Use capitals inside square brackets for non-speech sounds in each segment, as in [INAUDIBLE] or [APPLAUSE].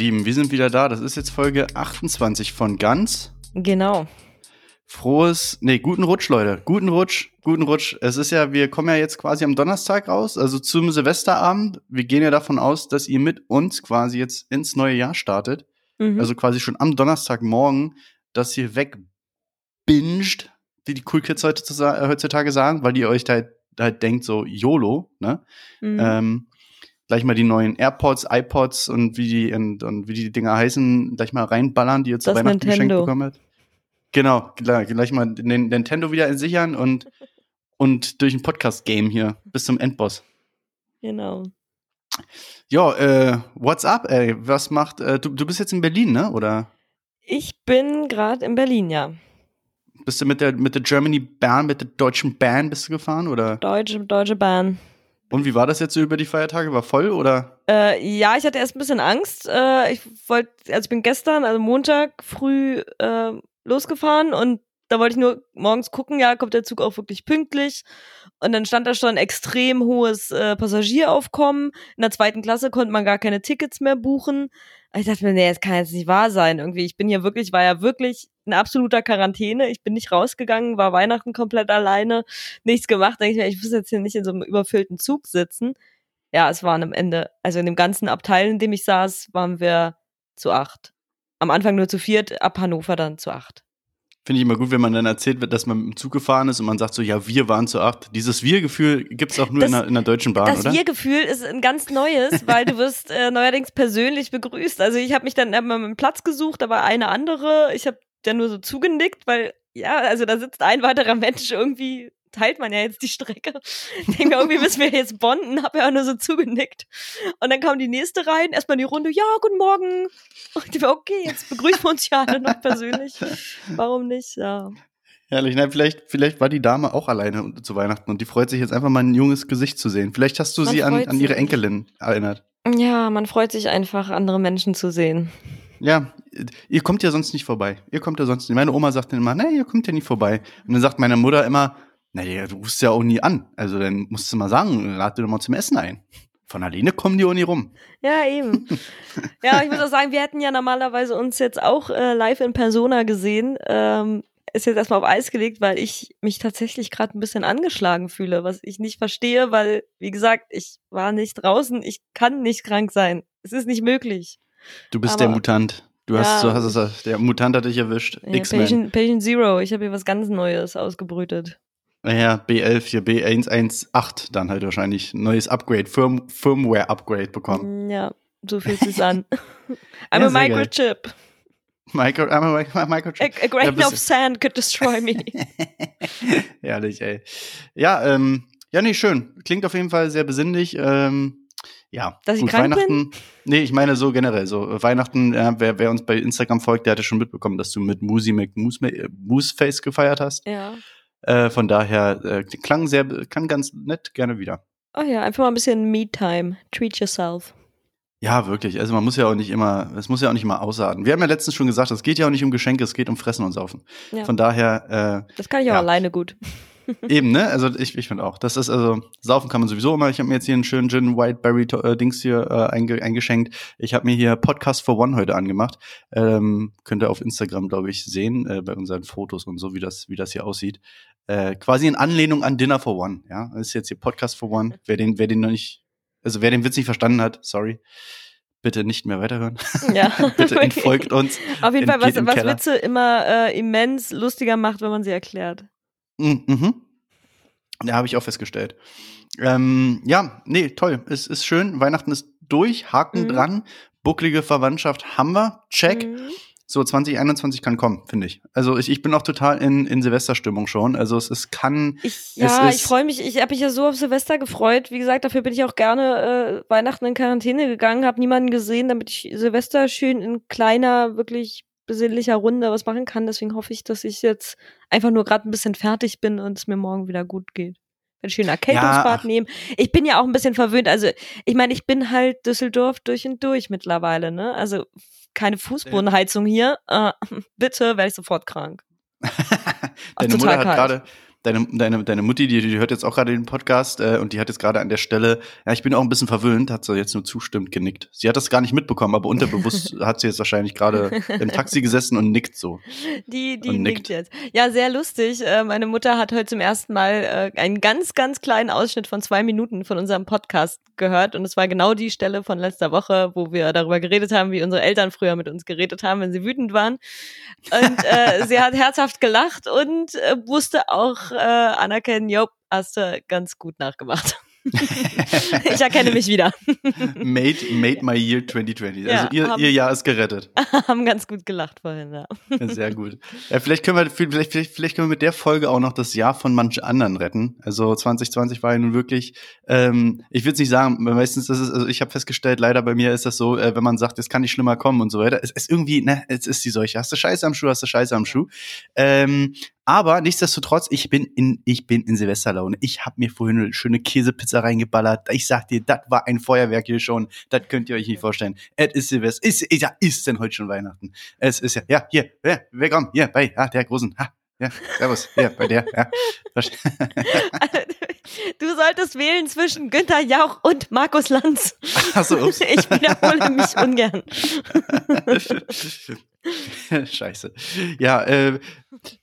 Lieben, wir sind wieder da. Das ist jetzt Folge 28 von Ganz. Genau. Frohes, nee, guten Rutsch, Leute. Guten Rutsch, guten Rutsch. Es ist ja, wir kommen ja jetzt quasi am Donnerstag raus, also zum Silvesterabend. Wir gehen ja davon aus, dass ihr mit uns quasi jetzt ins neue Jahr startet. Mhm. Also quasi schon am Donnerstagmorgen, dass ihr wegbinged, wie die Cool Kids heute, äh, heutzutage sagen, weil ihr euch da halt, halt denkt, so YOLO, ne? Mhm. Ähm, gleich mal die neuen AirPods, iPods und wie die und, und wie die Dinger heißen, gleich mal reinballern, die ihr zu Das Weihnachten geschenkt Nintendo. bekommen habt. Genau, gleich, gleich mal den Nintendo wieder sichern und und durch ein Podcast-Game hier bis zum Endboss. genau. Ja, äh, what's up, ey? Was macht, äh, du, du bist jetzt in Berlin, ne? Oder Ich bin gerade in Berlin, ja. bist du mit der, mit der Germany Bahn, mit der deutschen Bahn bist du gefahren, oder? Deutsche, Deutsche Bahn. Und wie war das jetzt so über die Feiertage? War voll, oder? Äh, ja, ich hatte erst ein bisschen Angst. Äh, ich wollte, also ich bin gestern, also Montag früh äh, losgefahren und da wollte ich nur morgens gucken, ja, kommt der Zug auch wirklich pünktlich. Und dann stand da schon extrem hohes äh, Passagieraufkommen. In der zweiten Klasse konnte man gar keine Tickets mehr buchen. Ich dachte mir, nee, das kann jetzt nicht wahr sein. Irgendwie, ich bin hier wirklich, war ja wirklich in absoluter Quarantäne. Ich bin nicht rausgegangen, war Weihnachten komplett alleine, nichts gemacht. Denke ich mir, ich muss jetzt hier nicht in so einem überfüllten Zug sitzen. Ja, es waren am Ende, also in dem ganzen Abteil, in dem ich saß, waren wir zu acht. Am Anfang nur zu viert, ab Hannover dann zu acht. Finde ich immer gut, wenn man dann erzählt wird, dass man mit dem Zug gefahren ist und man sagt so, ja, wir waren zu acht. Dieses Wir-Gefühl gibt es auch nur Das- in, der, in der Deutschen Bahn, das oder? Wir-Gefühl ist ein ganz neues, weil du wirst äh, neuerdings persönlich begrüßt. Also ich habe mich dann immer einen Platz gesucht, war eine andere. Ich habe dann nur so zugenickt, weil ja, also da sitzt ein weiterer Mensch irgendwie. Teilt man ja jetzt die Strecke. Ich denke mir, irgendwie müssen wir jetzt bonden, habe ja auch nur so zugenickt. Und dann kam die nächste rein, erstmal die Runde, ja, guten Morgen. Und ich war, okay, jetzt begrüßen wir uns ja alle noch persönlich. Warum nicht? Ja. Herrlich. Na, vielleicht, vielleicht war die Dame auch alleine zu Weihnachten und die freut sich jetzt einfach mal ein junges Gesicht zu sehen. Vielleicht hast du Man sie an, an ihre. Enkelin erinnert. Ja, man freut sich einfach, andere Menschen zu sehen. Ja, ihr kommt ja sonst nicht vorbei. Ihr kommt ja sonst nicht. Meine Oma sagt dann immer, nee, ihr kommt ja nie vorbei. Und dann sagt meine Mutter immer, naja, du rufst ja auch nie an. Also dann musst du mal sagen, lad dir doch mal zum Essen ein. Von alleine kommen die auch nie rum. Ja, eben. [LAUGHS] ja, ich muss auch sagen, wir hätten ja normalerweise uns jetzt auch äh, live in Persona gesehen. Ähm, ist jetzt erstmal auf Eis gelegt, weil ich mich tatsächlich gerade ein bisschen angeschlagen fühle, was ich nicht verstehe, weil, wie gesagt, ich war nicht draußen, ich kann nicht krank sein. Es ist nicht möglich. Du bist Aber- der Mutant. Du hast, Ja. du hast es, der Mutant hat dich erwischt. Ja, X-Men. Patient, Patient Zero, ich habe hier was ganz Neues ausgebrütet. Naja, B11 hier, B118 dann halt wahrscheinlich neues Upgrade, Firm, Firmware-Upgrade bekommen. Ja, so fühlt sich's an. [LAUGHS] I'm Ja, a geil. microchip. Micro, einmal Mi- A, [LAUGHS] Microchip. a grain bist of sand could destroy me. [LAUGHS] Herrlich, ey. Ja, ähm, ja, nee, schön. Klingt auf jeden Fall sehr besinnlich. Ähm, ja, Dass ich krank Weihnachten. Nee, ich meine so generell. So äh, Weihnachten, ja, wer, wer uns bei Instagram folgt, der hatte schon mitbekommen, dass du mit Musi Mooseface gefeiert hast. ja. Äh, von daher äh, klang sehr, kann ganz nett, gerne wieder. Oh ja, einfach mal ein bisschen Me-Time. Treat yourself. Ja, wirklich. Also man muss ja auch nicht immer, es muss ja auch nicht immer ausarten. Wir haben ja letztens schon gesagt, es geht ja auch nicht um Geschenke, es geht um Fressen und Saufen. Ja. Von daher, Das kann ich auch Ja. alleine gut. Eben, ne? Also ich, ich finde auch. Das ist also, saufen kann man sowieso immer. Ich habe mir jetzt hier einen schönen Gin Whiteberry äh, Dings hier äh, einge eingeschenkt. Ich habe mir hier Podcast for One heute angemacht. Ähm, könnt ihr auf Instagram, glaube ich, sehen, äh, bei unseren Fotos und so, wie das, wie das hier aussieht. Äh, quasi in Anlehnung an Dinner for One, ja. Das ist jetzt hier Podcast for One. Wer den, wer den noch nicht, also wer den Witz nicht verstanden hat, sorry. Bitte nicht mehr weiterhören. Ja. [LAUGHS] Bitte [LAUGHS] entfolgt uns. Auf jeden Fall, was, was. Witze immer äh, immens lustiger macht, wenn man sie erklärt. Mhm. mhm. Ja, habe ich auch festgestellt. Ähm, ja, nee, toll. Es ist schön. Weihnachten ist durch. Haken Mhm. dran. Bucklige Verwandtschaft haben wir. Check. Mhm. So, 2021 kann kommen, finde ich. Also ich, ich bin auch total in, in Silvesterstimmung schon. Also es, es kann. Ich, ja, ist- ich freue mich. Ich habe mich ja so auf Silvester gefreut. Wie gesagt, dafür bin ich auch gerne äh, Weihnachten in Quarantäne gegangen, habe niemanden gesehen, damit ich Silvester schön in kleiner, wirklich besinnlicher Runde was machen kann. Deswegen hoffe ich, dass ich jetzt einfach nur gerade ein bisschen fertig bin und es mir morgen wieder gut geht. Ein schöner Erkältungsbad ach. nehmen. Ich bin ja auch ein bisschen verwöhnt. Also, ich meine, ich bin halt Düsseldorf durch und durch mittlerweile, ne? Also keine Fußbodenheizung hier. Äh, [LAUGHS] bitte werde ich sofort krank. [LAUGHS] Deine Mutter hat gerade deine, deine, deine Mutti, die, die hört jetzt auch gerade den Podcast äh, und die hat jetzt gerade an der Stelle, ja, ich bin auch ein bisschen verwöhnt, hat sie jetzt nur zustimmt genickt. Sie hat das gar nicht mitbekommen, aber unterbewusst [LAUGHS] hat sie jetzt wahrscheinlich gerade im Taxi gesessen und nickt so. Die, die nickt. nickt. jetzt. Ja, sehr lustig. Äh, meine Mutter hat heute zum ersten Mal äh, einen ganz, ganz kleinen Ausschnitt von zwei Minuten von unserem Podcast gehört und es war genau die Stelle von letzter Woche, wo wir darüber geredet haben, wie unsere Eltern früher mit uns geredet haben, wenn sie wütend waren. Und äh, sie hat herzhaft gelacht und äh, wusste auch äh, anerkennen, Job, hast du ganz gut nachgemacht. [LAUGHS] ich erkenne mich wieder. made, made my year 2020. Also ja, ihr, haben, ihr Jahr ist gerettet. [LAUGHS] haben ganz gut gelacht vorhin, ja. Sehr gut. Ja, vielleicht können wir, vielleicht, vielleicht, vielleicht können wir mit der Folge auch noch das Jahr von manchen anderen retten. Also 2020 war ja nun wirklich, ähm, ich würde es nicht sagen, meistens ist es, also ich habe festgestellt, leider bei mir ist das so, äh, wenn man sagt, es kann nicht schlimmer kommen und so weiter. Es ist irgendwie, ne, es ist die Seuche. Hast du Scheiße am Schuh, hast du Scheiße am Schuh. Ähm, aber nichtsdestotrotz, ich bin in, ich bin in Silvesterlaune. Ich habe mir vorhin eine schöne Käsepizza reingeballert. Ich sag dir, das war ein Feuerwerk hier schon. Das könnt ihr euch nicht vorstellen. Es ist Silvester. Ist, ja, ist denn heute schon Weihnachten? Es ist ja, ja, hier, ja, willkommen, hier, bei, ja, der Großen. Ha, ja, servus, hier, bei der, ja. [LAUGHS] Du solltest wählen zwischen Günther Jauch und Markus Lanz. Achso, ups. [LAUGHS] Ich wiederhole mich ungern. [LAUGHS] [LAUGHS] Scheiße. Ja, äh,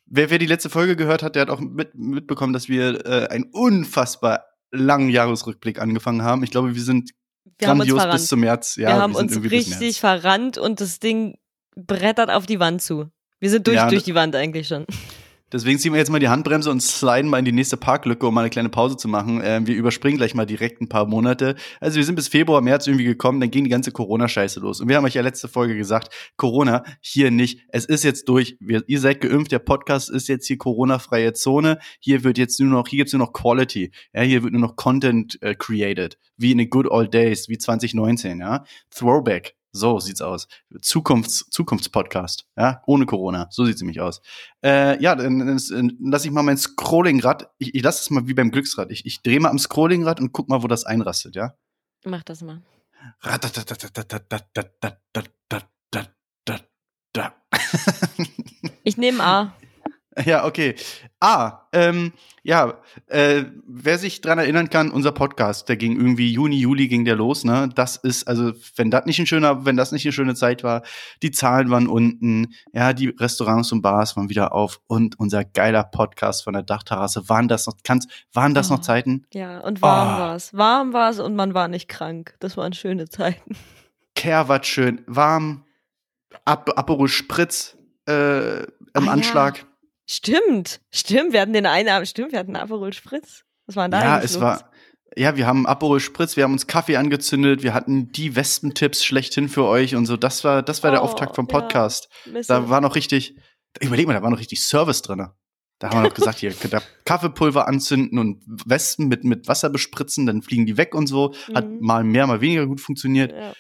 wer, wer die letzte Folge gehört hat, der hat auch mit, mitbekommen, dass wir äh, einen unfassbar langen Jahresrückblick angefangen haben. Ich glaube, wir sind wir grandios bis zum März. Ja, wir haben wir uns richtig verrannt und das Ding brettert auf die Wand zu. Wir sind durch, ja, durch die Wand eigentlich schon. Deswegen ziehen wir jetzt mal die Handbremse und sliden mal in die nächste Parklücke, um mal eine kleine Pause zu machen. Ähm, wir überspringen gleich mal direkt ein paar Monate. Also wir sind bis Februar, März irgendwie gekommen, dann ging die ganze Corona-Scheiße los. Und wir haben euch ja letzte Folge gesagt, Corona hier nicht. Es ist jetzt durch. Wir, ihr seid geimpft, der Podcast ist jetzt hier Corona-freie Zone. Hier wird jetzt nur noch, hier gibt's nur noch Quality. Ja, hier wird nur noch Content äh, created. Wie in the good old days, wie 2019, ja. Throwback. So sieht's aus. Zukunfts Zukunftspodcast, ja, ohne Corona. So sieht's nämlich aus. Äh, ja, dann, dann, dann lass ich mal mein Scrollingrad. Ich, ich lasse es mal wie beim Glücksrad. Ich, ich drehe mal am Scrollingrad und guck mal, wo das einrastet, ja? Mach das mal. Ich nehme A. Ja, okay. Ah, ähm, ja, äh, wer sich dran erinnern kann, unser Podcast, der ging irgendwie Juni, Juli ging der los, ne? Das ist, also, wenn das nicht ein schöner, wenn das nicht eine schöne Zeit war, die Zahlen waren unten, ja, die Restaurants und Bars waren wieder auf und unser geiler Podcast von der Dachterrasse, waren das noch, kannst, waren das oh, noch Zeiten? Ja, und warm oh. war's. Warm war's und man war nicht krank. Das waren schöne Zeiten. War schön, warm, Ap Aperol Spritz, äh, im ah, Anschlag. Ja. Stimmt, stimmt. Wir hatten den einen, stimmt, wir hatten Aperol Spritz. Was war denn da Ja, es los? war, ja, wir haben Aperol Spritz, wir haben uns Kaffee angezündet, wir hatten die Wespentipps schlechthin für euch und so. Das war, das war oh, der Auftakt vom Podcast. Ja, da war noch richtig, überleg mal, da war noch richtig Service drin. Da haben wir noch gesagt, hier könnt ihr Kaffeepulver anzünden und Wespen mit, mit Wasser bespritzen, dann fliegen die weg und so. Hat mhm. mal mehr, mal weniger gut funktioniert. Ja.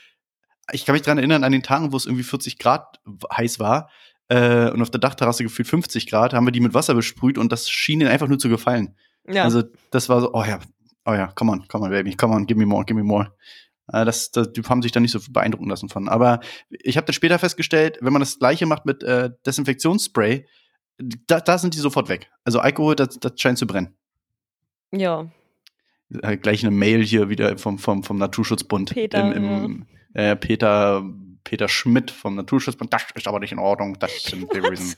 Ich kann mich dran erinnern, an den Tagen, wo es irgendwie 40 Grad heiß war, äh, und auf der Dachterrasse gefühlt 50 Grad, haben wir die mit Wasser besprüht und das schien ihnen einfach nur zu gefallen. Ja. Also das war so, oh ja, oh ja, come on, come on, baby, come on, give me more, give me more. Äh, das, das, die haben sich da nicht so beeindrucken lassen von. Aber ich habe dann später festgestellt, wenn man das gleiche macht mit äh, Desinfektionsspray, da, da sind die sofort weg. Also Alkohol, das, das scheint zu brennen. Ja. Äh, gleich eine Mail hier wieder vom, vom, vom Naturschutzbund. Peter. Im, im, äh, Peter Peter Schmidt vom Naturschutzbund. Das ist aber nicht in Ordnung. Das [LAUGHS] sind Theorien.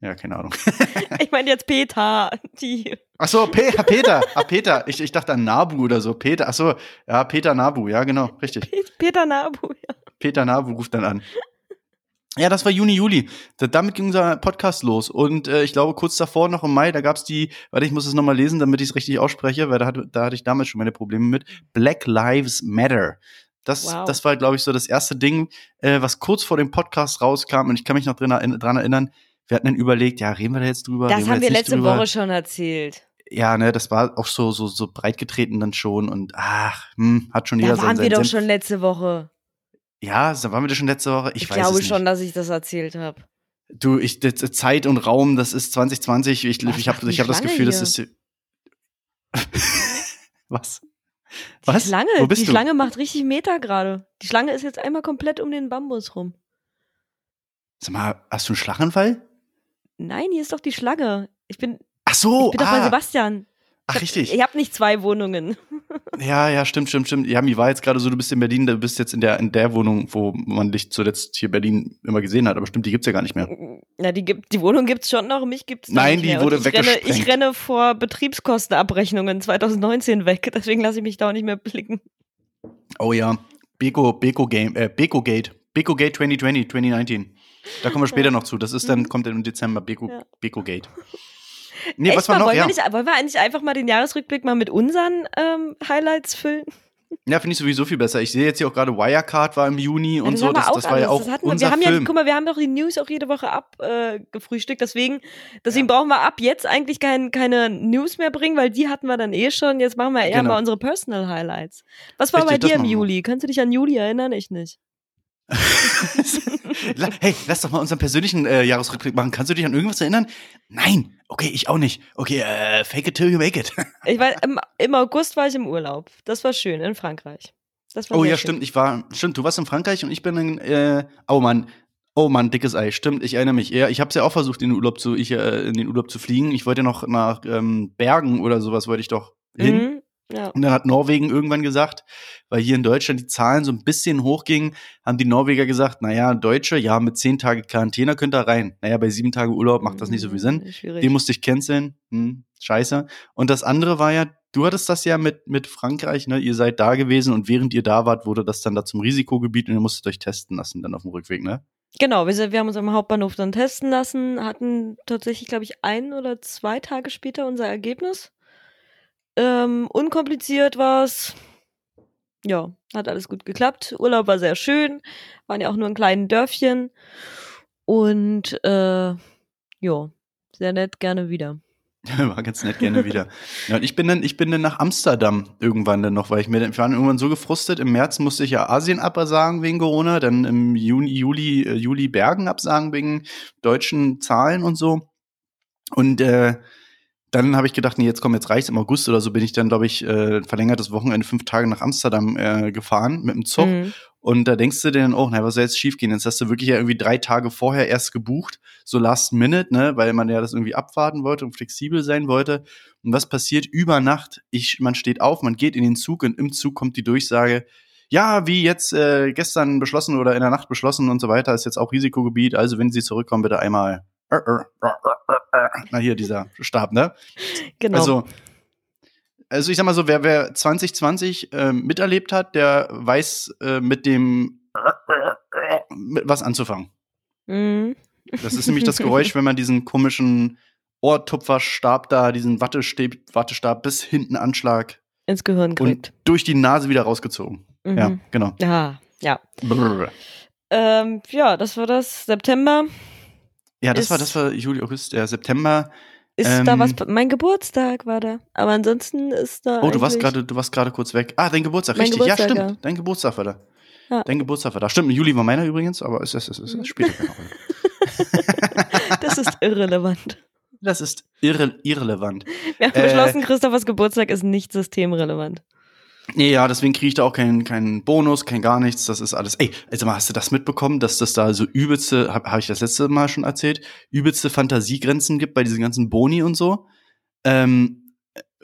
Ja, keine Ahnung. [LAUGHS] ich meine jetzt Peter. Die. Ach so, Pe Peter. Ah, Peter. Ich, ich dachte an Nabu oder so. Peter. Ach so, ja, Peter Nabu. Ja, genau, richtig. Peter Nabu, ja. Peter Nabu ruft dann an. Ja, das war Juni, Juli. Damit ging unser Podcast los. Und äh, ich glaube, kurz davor, noch im Mai, da gab's die, warte, ich muss es nochmal lesen, damit ich es richtig ausspreche, weil da, hat, da hatte ich damals schon meine Probleme mit. Black Lives Matter. Das, wow. das war, glaube ich, so das erste Ding, äh, was kurz vor dem Podcast rauskam. Und ich kann mich noch drin, dran erinnern, wir hatten dann überlegt, ja, reden wir da jetzt drüber? Das haben wir, wir letzte drüber? Woche schon erzählt. Ja, ne, das war auch so, so, so breit getreten dann schon. Und ach, hm, hat schon jeder Da waren wir doch schon letzte Woche. Ja, da waren wir doch schon letzte Woche. Ich, ich glaube schon, dass ich das erzählt habe. Du, ich, Zeit und Raum, das ist 2020. Ich, ich habe ich hab das Gefühl, hier? das [LAUGHS] ist. Was? Was? Die Schlange, Wo bist die du? Schlange macht richtig Meter gerade. Die Schlange ist jetzt einmal komplett um den Bambus rum. Sag mal, hast du einen Schlaganfall? Nein, hier ist doch die Schlange. Ich bin. Ach so, ich bin doch bei ah, Sebastian. Ach richtig. Ich habe nicht zwei Wohnungen. [LAUGHS] Ja, ja, stimmt, stimmt, stimmt. Ja, mir war jetzt gerade so, du bist in Berlin, du bist jetzt in der, in der Wohnung, wo man dich zuletzt hier Berlin immer gesehen hat, aber stimmt, die gibt's ja gar nicht mehr. Na, die, gibt, die Wohnung gibt's schon noch, mich gibt's noch Nein, nicht die mehr. Wurde ich renne, weggesprengt. ich renne vor Betriebskostenabrechnungen 2019 weg, [LAUGHS] deswegen lasse ich mich da auch nicht mehr blicken. Oh ja, Beko, Beko Game, äh, Beko Gate, Beko Gate 2020, 2019. Da kommen wir später noch zu. Das ist dann, kommt dann im Dezember, Beko, Mhm. Ja. Beko Gate. Nee, Echt was war noch? wollen, Ja, wir nicht, wollen wir eigentlich einfach mal den Jahresrückblick mal mit unseren ähm, Highlights füllen? ja finde ich sowieso viel besser. Ich sehe jetzt hier auch gerade Wirecard war im Juni und das so. Das, das war ja auch Das wir, unser wir haben ja, Film. guck mal, wir haben doch die News auch jede Woche abgefrühstückt, äh, gefrühstückt, deswegen, deswegen brauchen wir ab jetzt eigentlich kein, keine News mehr bringen, weil die hatten wir dann eh schon. Jetzt machen wir eher Genau. mal unsere Personal Highlights. Was war Richtig, bei dir im. Juli? Kannst du dich an Juli erinnern? Ich nicht. [LAUGHS] Hey, lass doch mal unseren persönlichen äh, Jahresrückblick machen. Kannst du dich an irgendwas erinnern? Nein. Okay, ich auch nicht. Okay, äh, fake it till you make it. [LAUGHS] Ich war, im, im August war ich im Urlaub. Das war schön in Frankreich. Das war Oh ja, schön. stimmt. Ich war, stimmt. Du warst in Frankreich und ich bin in, äh, oh Mann. Oh Mann, dickes Ei. Stimmt, ich erinnere mich. Ja, ich habe es ja auch versucht, in den Urlaub zu, ich, äh, in den Urlaub zu fliegen. Ich wollte noch nach ähm, Bergen oder sowas wollte ich doch hin. Mhm. Ja. Und dann hat Norwegen irgendwann gesagt, weil hier in Deutschland die Zahlen so ein bisschen hochgingen, haben die Norweger gesagt, naja, Deutsche, ja, mit zehn Tage Quarantäne könnt ihr rein. Naja, bei sieben Tage Urlaub macht das nicht so viel Sinn. Mhm, Schwierig. Den musste ich canceln. Hm, scheiße. Und das andere war ja, du hattest das ja mit, mit Frankreich, ne? Ihr seid da gewesen und während ihr da wart, wurde das dann da zum Risikogebiet und ihr musstet euch testen lassen dann auf dem Rückweg, ne? Genau, wir, sind, wir haben uns am Hauptbahnhof dann testen lassen, hatten tatsächlich, glaube ich, ein oder zwei Tage später unser Ergebnis. Ähm, unkompliziert war's. Ja, hat alles gut geklappt. Urlaub war sehr schön, waren ja auch nur in kleinen Dörfchen. Und äh, ja, sehr nett, gerne wieder. [LAUGHS] War ganz nett, gerne wieder. [LAUGHS] Ja, und ich bin dann, ich bin dann nach Amsterdam irgendwann dann noch, weil ich mir dann, ich war dann irgendwann so gefrustet. Im März musste ich ja Asien absagen wegen Corona, dann im Juni, Juli, äh, Juli Bergen absagen wegen deutschen Zahlen und so. Und äh, dann habe ich gedacht, nee, jetzt komm, jetzt reicht's. Im August oder so bin ich dann, glaube ich, äh, verlängertes Wochenende fünf Tage nach Amsterdam äh, gefahren mit dem Zug. Mhm. Und da denkst du dir dann, oh, na, was soll jetzt schiefgehen? Jetzt hast du wirklich ja irgendwie drei Tage vorher erst gebucht, so last minute, ne, weil man ja das irgendwie abwarten wollte und flexibel sein wollte. Und was passiert über Nacht? Ich, man steht auf, man geht in den Zug und im Zug kommt die Durchsage, ja, wie jetzt äh, gestern beschlossen oder in der Nacht beschlossen und so weiter, ist jetzt auch Risikogebiet. Also wenn Sie zurückkommen, bitte einmal. Äh, äh, äh, äh, äh. Na hier dieser Stab, ne? Genau. Also, also ich sag mal so, wer, wer 2020 ähm, miterlebt hat, der weiß äh, mit dem mit was anzufangen. mhm. Das ist nämlich das Geräusch, wenn man diesen komischen Ohrtupferstab da, diesen Wattestab, Wattestab bis hinten Anschlag Ins Gehirn und gekriegt. durch die Nase wieder rausgezogen. Mhm. Ja, genau. Ja, ja. Brrr. Ähm, ja, das war das. September. Ja, das Ist- war, das war Juli, August, der September. Ist Ähm, da was? Mein Geburtstag war da. Aber ansonsten ist da. Oh, du warst gerade, du warst gerade kurz weg. Ah, dein Geburtstag, Mein richtig. Geburtstag, ja, stimmt. ja. Dein Geburtstag war da. Ja. Dein Geburtstag war da. Stimmt, im Juli war meiner übrigens, aber es, es, es, es, es spielt keine Rolle. [LAUGHS] Das ist irrelevant. Das ist irre, irrelevant. Wir haben Äh, beschlossen, Christophers Geburtstag ist nicht systemrelevant. Nee, ja, deswegen kriege ich da auch keinen keinen Bonus, kein gar nichts. Das ist alles. Ey, also mal, hast du das mitbekommen, dass das da so übelste, habe hab ich das letzte Mal schon erzählt, übelste Fantasiegrenzen gibt bei diesen ganzen Boni und so? Ähm,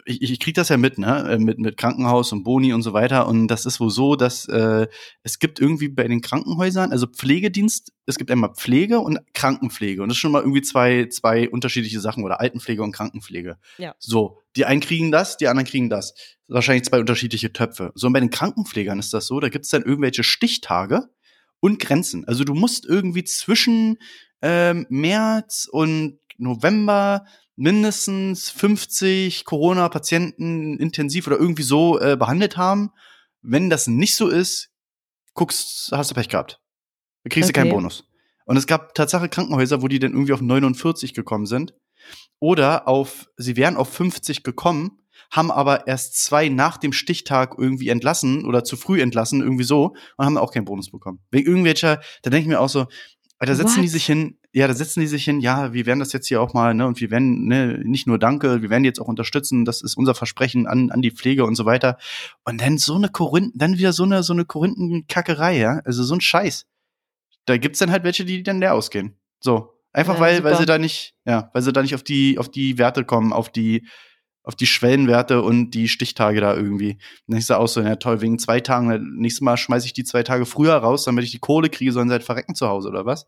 ich, ich krieg das ja mit, ne? Äh, Mit, mit Krankenhaus und Boni und so weiter. Und das ist wohl so, dass äh, es gibt irgendwie bei den Krankenhäusern, also Pflegedienst, es gibt einmal Pflege und Krankenpflege. Und das ist schon mal irgendwie zwei, zwei unterschiedliche Sachen oder Altenpflege und Krankenpflege. Ja. So, die einen kriegen das, die anderen kriegen das. Wahrscheinlich zwei unterschiedliche Töpfe. So, und bei den Krankenpflegern ist das so, da gibt's dann irgendwelche Stichtage und Grenzen. Also du musst irgendwie zwischen ähm, März und November mindestens 50 Corona-Patienten intensiv oder irgendwie so äh, behandelt haben. Wenn das nicht so ist, guckst, hast du Pech gehabt. Da kriegst du keinen Okay. Bonus. Und es gab Tatsache Krankenhäuser, wo die dann irgendwie auf 49 gekommen sind. Oder auf, sie wären auf 50 gekommen, haben aber erst zwei nach dem Stichtag irgendwie entlassen oder zu früh entlassen, irgendwie so, und haben auch keinen Bonus bekommen. Wegen irgendwelcher, da denke ich mir auch so, da setzen die What? sich hin, ja, da setzen die sich hin, ja, wir werden das jetzt hier auch mal, ne, und wir werden, ne, nicht nur Danke, wir werden jetzt auch unterstützen, das ist unser Versprechen an, an die Pflege und so weiter. Und dann so eine Korinthen, dann wieder so eine, so eine Korinthenkackerei, ja, also so ein Scheiß. Da gibt's dann halt welche, die dann leer ausgehen. So. Einfach Ja, weil, weil super. sie da nicht, ja, weil sie da nicht auf die, auf die Werte kommen, auf die, auf die Schwellenwerte und die Stichtage da irgendwie. Und ich sage auch so, ja toll, wegen zwei Tagen, nächstes Mal schmeiße ich die zwei Tage früher raus, damit ich die Kohle kriege, sollen sie halt verrecken zu Hause oder was?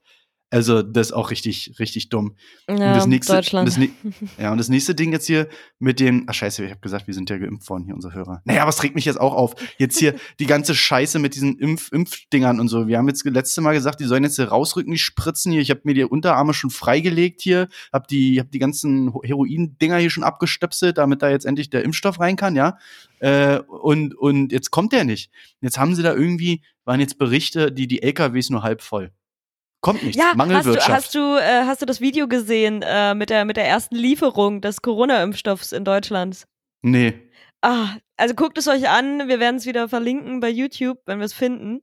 Also, das ist auch richtig, richtig dumm. Ja, und das nächste, Deutschland. Das, [LAUGHS] ja, und das nächste Ding jetzt hier mit den, ach scheiße, ich habe gesagt, wir sind ja geimpft worden hier, unsere Hörer. Naja, was regt mich jetzt auch auf? Jetzt hier [LAUGHS] die ganze Scheiße mit diesen Impf Impfdingern und so. Wir haben jetzt letzte Mal gesagt, die sollen jetzt hier rausrücken, die Spritzen hier. Ich habe mir die Unterarme schon freigelegt hier, hab die, hab die ganzen Heroin-Dinger hier schon abgestöpselt, damit da jetzt endlich der Impfstoff rein kann, ja. Äh, und, und jetzt kommt der nicht. Jetzt haben sie da irgendwie, waren jetzt Berichte, die, die LKWs nur halb voll. Kommt nichts. Ja, hast du, Mangelwirtschaft. hast, du, äh, hast du das Video gesehen äh, mit, der, mit der ersten Lieferung des Corona-Impfstoffs in Deutschland? nee. Ah, also guckt es euch an. Wir werden es wieder verlinken bei YouTube, wenn wir es finden.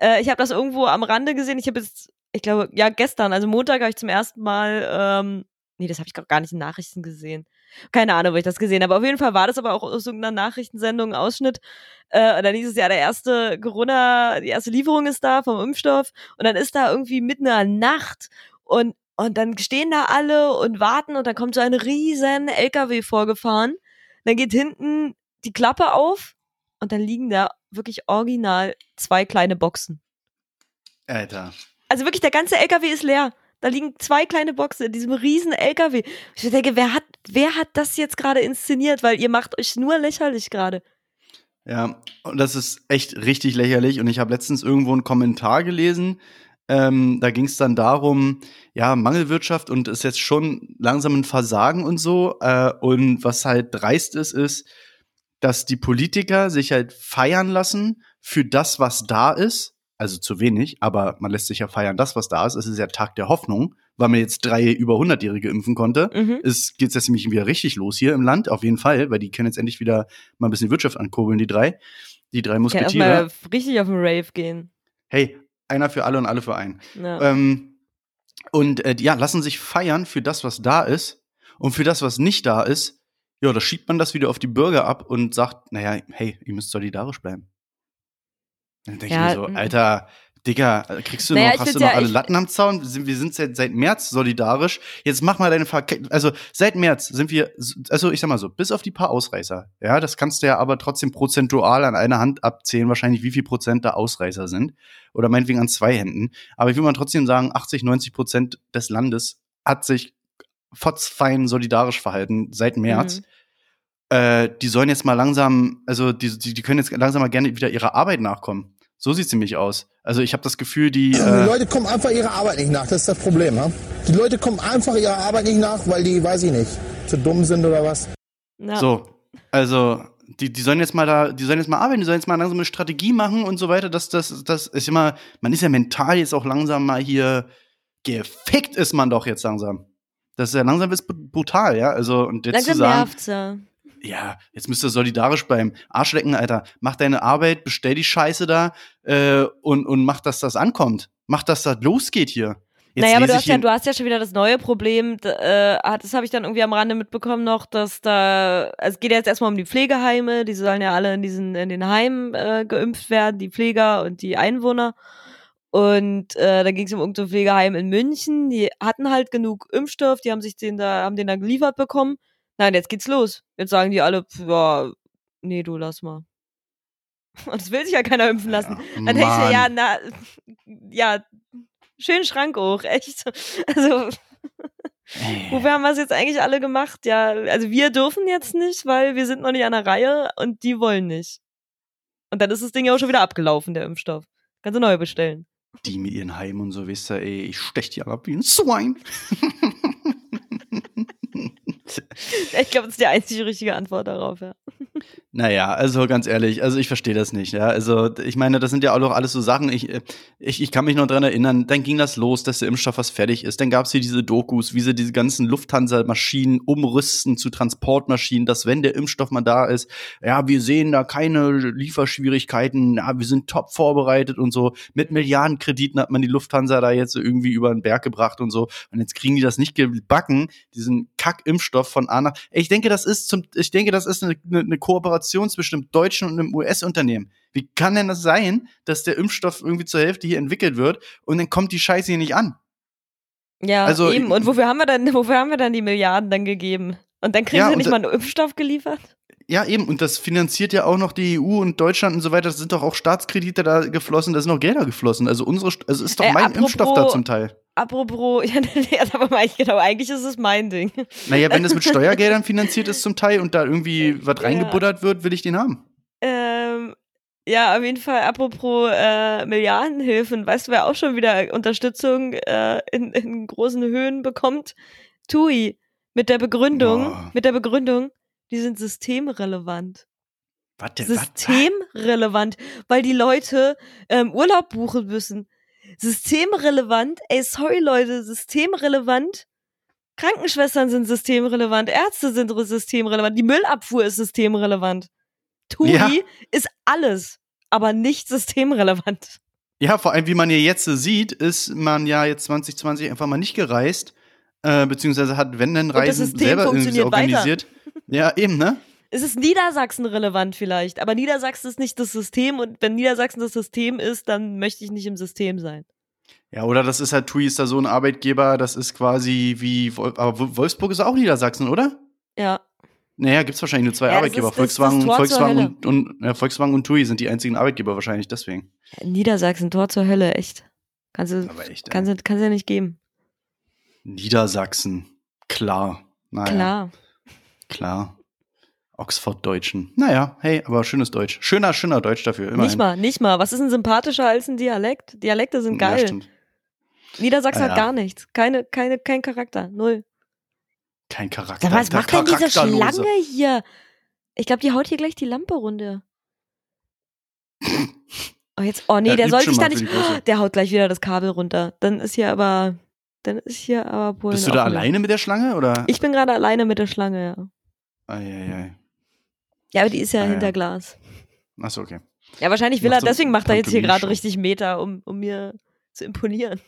Äh, ich habe das irgendwo am Rande gesehen. Ich habe jetzt, ich glaube, ja, gestern, also Montag, habe ich zum ersten Mal, ähm, nee, das habe ich gar nicht in Nachrichten gesehen. Keine Ahnung, wo ich das gesehen habe. Auf jeden Fall war das aber auch aus irgendeiner Nachrichtensendung ein Ausschnitt. Äh, und dann hieß es ja, der erste Corona, die erste Lieferung ist da vom Impfstoff. Und dann ist da irgendwie mitten in der Nacht und, und dann stehen da alle und warten und dann kommt so ein riesen LKW vorgefahren. Dann geht hinten die Klappe auf und dann liegen da wirklich original zwei kleine Boxen. Alter. Also wirklich, der ganze LKW ist leer. Da liegen zwei kleine Boxen in diesem riesen LKW. Ich denke, wer hat, wer hat das jetzt gerade inszeniert? Weil ihr macht euch nur lächerlich gerade. Ja, und das ist echt richtig lächerlich. Und ich habe letztens irgendwo einen Kommentar gelesen. Ähm, da ging es dann darum, ja, Mangelwirtschaft und ist jetzt schon langsam ein Versagen und so. Äh, und was halt dreist ist, ist, dass die Politiker sich halt feiern lassen für das, was da ist. Also zu wenig, aber man lässt sich ja feiern, das, was da ist. Es ist ja Tag der Hoffnung, weil man jetzt drei über 100-Jährige impfen konnte. Mhm. Es geht jetzt nämlich wieder richtig los hier im Land, auf jeden Fall, weil die können jetzt endlich wieder mal ein bisschen die Wirtschaft ankurbeln, die drei. Die drei Kann Musketiere. erstmal richtig auf den Rave gehen. Hey, einer für alle und alle für einen. Ja. Ähm, und äh, ja, lassen sich feiern für das, was da ist. Und für das, was nicht da ist, ja, da schiebt man das wieder auf die Bürger ab und sagt, naja, hey, ihr müsst solidarisch bleiben. Dann denke Ja, ich mir so, mm. Alter, Digga, kriegst du Naja, noch, hast du noch ja alle Latten am Zaun? Wir sind- Wir sind seit, seit März solidarisch. Jetzt mach mal deine Verke Also seit März sind wir, also ich sag mal so, bis auf die paar Ausreißer. Ja, das kannst du ja aber trotzdem prozentual an einer Hand abzählen, wahrscheinlich wie viel Prozent da Ausreißer sind. Oder meinetwegen an zwei Händen. Aber ich will mal trotzdem sagen, 80, 90 Prozent des Landes hat sich fotzfein solidarisch verhalten seit März. Mhm. Äh, die sollen jetzt mal langsam, also die, die, die können jetzt langsam mal gerne wieder ihrer Arbeit nachkommen. So sieht's nämlich aus. Also ich habe das Gefühl, die Die äh, Leute kommen einfach ihrer Arbeit nicht nach, das ist das Problem. Ja? Die Leute kommen einfach ihrer Arbeit nicht nach, weil die, weiß ich nicht, zu dumm sind oder was. Ja. so, also die, die sollen jetzt mal da, die sollen jetzt mal arbeiten, die sollen jetzt mal langsam eine Strategie machen und so weiter. Das, das, das ist immer, man ist ja mental jetzt auch langsam mal hier gefickt ist man doch jetzt langsam. Das ist ja langsam ist brutal, ja. Also und jetzt Langsam zu sagen, nervt's ja. Ja, jetzt müsst ihr solidarisch beim Arschlecken, Alter. Mach deine Arbeit, bestell die Scheiße da äh, und, und mach, dass das ankommt. Mach, dass das losgeht hier. Jetzt naja, aber du hast, ja, du hast ja schon wieder das neue Problem. Äh, das habe ich dann irgendwie am Rande mitbekommen noch, dass da, also es geht ja jetzt erstmal um die Pflegeheime, die sollen ja alle in diesen, in den Heimen äh, geimpft werden, die Pfleger und die Einwohner. Und äh, da ging es um irgendein Pflegeheim in München, die hatten halt genug Impfstoff, die haben sich den da, haben den da geliefert bekommen. Nein, jetzt geht's los. Jetzt sagen die alle, pf, ja, nee, du lass mal. [LAUGHS] Und das will sich ja keiner impfen lassen. Ja, Dann du, Mann. ja, na, ja, schön Schrank hoch, [LAUGHS] echt. Also, [LAUGHS] wofür haben wir es jetzt eigentlich alle gemacht? Ja, also wir dürfen jetzt nicht, weil wir sind noch nicht an der Reihe und die wollen nicht. Und dann ist das Ding ja auch schon wieder abgelaufen, der Impfstoff. Kannst du neu bestellen. Die mit ihren Heimen und so, wisst ihr, ey, ich stech die alle ab wie ein Swine. [LAUGHS] Ich glaube, das ist die einzige richtige Antwort darauf, ja. Naja, also ganz ehrlich, also ich verstehe das nicht. Ja? Also ich meine, das sind ja auch noch alles so Sachen. Ich, ich, ich kann mich noch dran erinnern, dann ging das los, dass der Impfstoff fast fertig ist. Dann gab's hier diese Dokus, wie sie diese ganzen Lufthansa-Maschinen umrüsten zu Transportmaschinen, dass wenn der Impfstoff mal da ist, ja, wir sehen da keine Lieferschwierigkeiten, ja, wir sind top vorbereitet und so. Mit Milliardenkrediten hat man die Lufthansa da jetzt irgendwie über den Berg gebracht und so. Und jetzt kriegen die das nicht gebacken, diesen Kack-Impfstoff von A nach. Ich denke, das ist zum, ich denke, das ist eine, eine, Kooperation zwischen einem deutschen und einem US-Unternehmen. Wie kann denn das sein, dass der Impfstoff irgendwie zur Hälfte hier entwickelt wird und dann kommt die Scheiße hier nicht an? Ja, Also, eben. Und wofür haben wir dann, wofür haben wir dann die Milliarden dann gegeben? Und dann kriegen Ja, sie nicht mal einen Impfstoff geliefert? Ja, eben. Und das finanziert ja auch noch die EU und Deutschland und so weiter. Das sind doch auch Staatskredite da geflossen, da sind auch Gelder geflossen. Also unsere, also ist doch Ey, mein apropos- Impfstoff da zum Teil. Apropos, [LAUGHS] ja, nee, aber mal, genau, eigentlich ist es mein Ding. Naja, wenn das mit [LAUGHS] Steuergeldern finanziert ist zum Teil und da irgendwie was reingebuddert wird, will ich den haben. Ähm, ja, auf jeden Fall, apropos äh, Milliardenhilfen, weißt du, wer auch schon wieder Unterstützung äh, in, in großen Höhen bekommt? TUI. Mit der Begründung, Boah. mit der Begründung, die sind systemrelevant. Warte, Systemrelevant, weil die Leute ähm, Urlaub buchen müssen. Systemrelevant, ey, sorry Leute, systemrelevant. Krankenschwestern sind systemrelevant, Ärzte sind systemrelevant, die Müllabfuhr ist systemrelevant. TUI Ja. ist alles, aber nicht systemrelevant. Ja, vor allem, wie man ja jetzt sieht, ist man ja jetzt 2020 einfach mal nicht gereist, äh, beziehungsweise hat, wenn denn Reisen selber irgendwie funktioniert weiter. organisiert. Ja, eben, ne? Es ist Niedersachsen relevant vielleicht, aber Niedersachsen ist nicht das System und wenn Niedersachsen das System ist, dann möchte ich nicht im System sein. Ja, oder das ist halt, TUI ist da so ein Arbeitgeber, das ist quasi wie, aber Wo- Wolfsburg ist auch Niedersachsen, oder? Ja, Naja, gibt's wahrscheinlich nur zwei Ja, Arbeitgeber. ist- Volkswagen, und, und ja, Volkswagen und TUI sind die einzigen Arbeitgeber wahrscheinlich, deswegen. Niedersachsen, Tor zur Hölle, echt. Kannst du, Aber echt, kannst kannst du ja nicht geben. Niedersachsen. Klar. Naja, Klar. Klar. Oxford-Deutschen. Naja, hey, aber schönes Deutsch. Schöner, schöner Deutsch dafür, immerhin. Nicht mal, nicht mal. Was ist denn sympathischer als ein Dialekt? Dialekte sind Ja, geil. stimmt. Niedersachsen Ah, hat ja. gar nichts. Keine, keine, kein Charakter. Null. Kein Charakter. Was macht denn diese. Schlange hier? Ich glaube, die haut hier gleich die Lampe runter. Oh, jetzt, oh nee, Ja, der soll sich da nicht. Große. Der haut gleich wieder das Kabel runter. Dann ist hier aber. Dann ist hier aber Polen. Bist du da offen. alleine mit der Schlange, oder? Ich bin gerade alleine mit der Schlange, ja. Eieiei. Ja, aber die ist ja Ah, ja. hinter Glas. Achso, okay. Ja, wahrscheinlich will Macht er, so deswegen macht er jetzt hier gerade richtig Meter, um, um mir zu imponieren.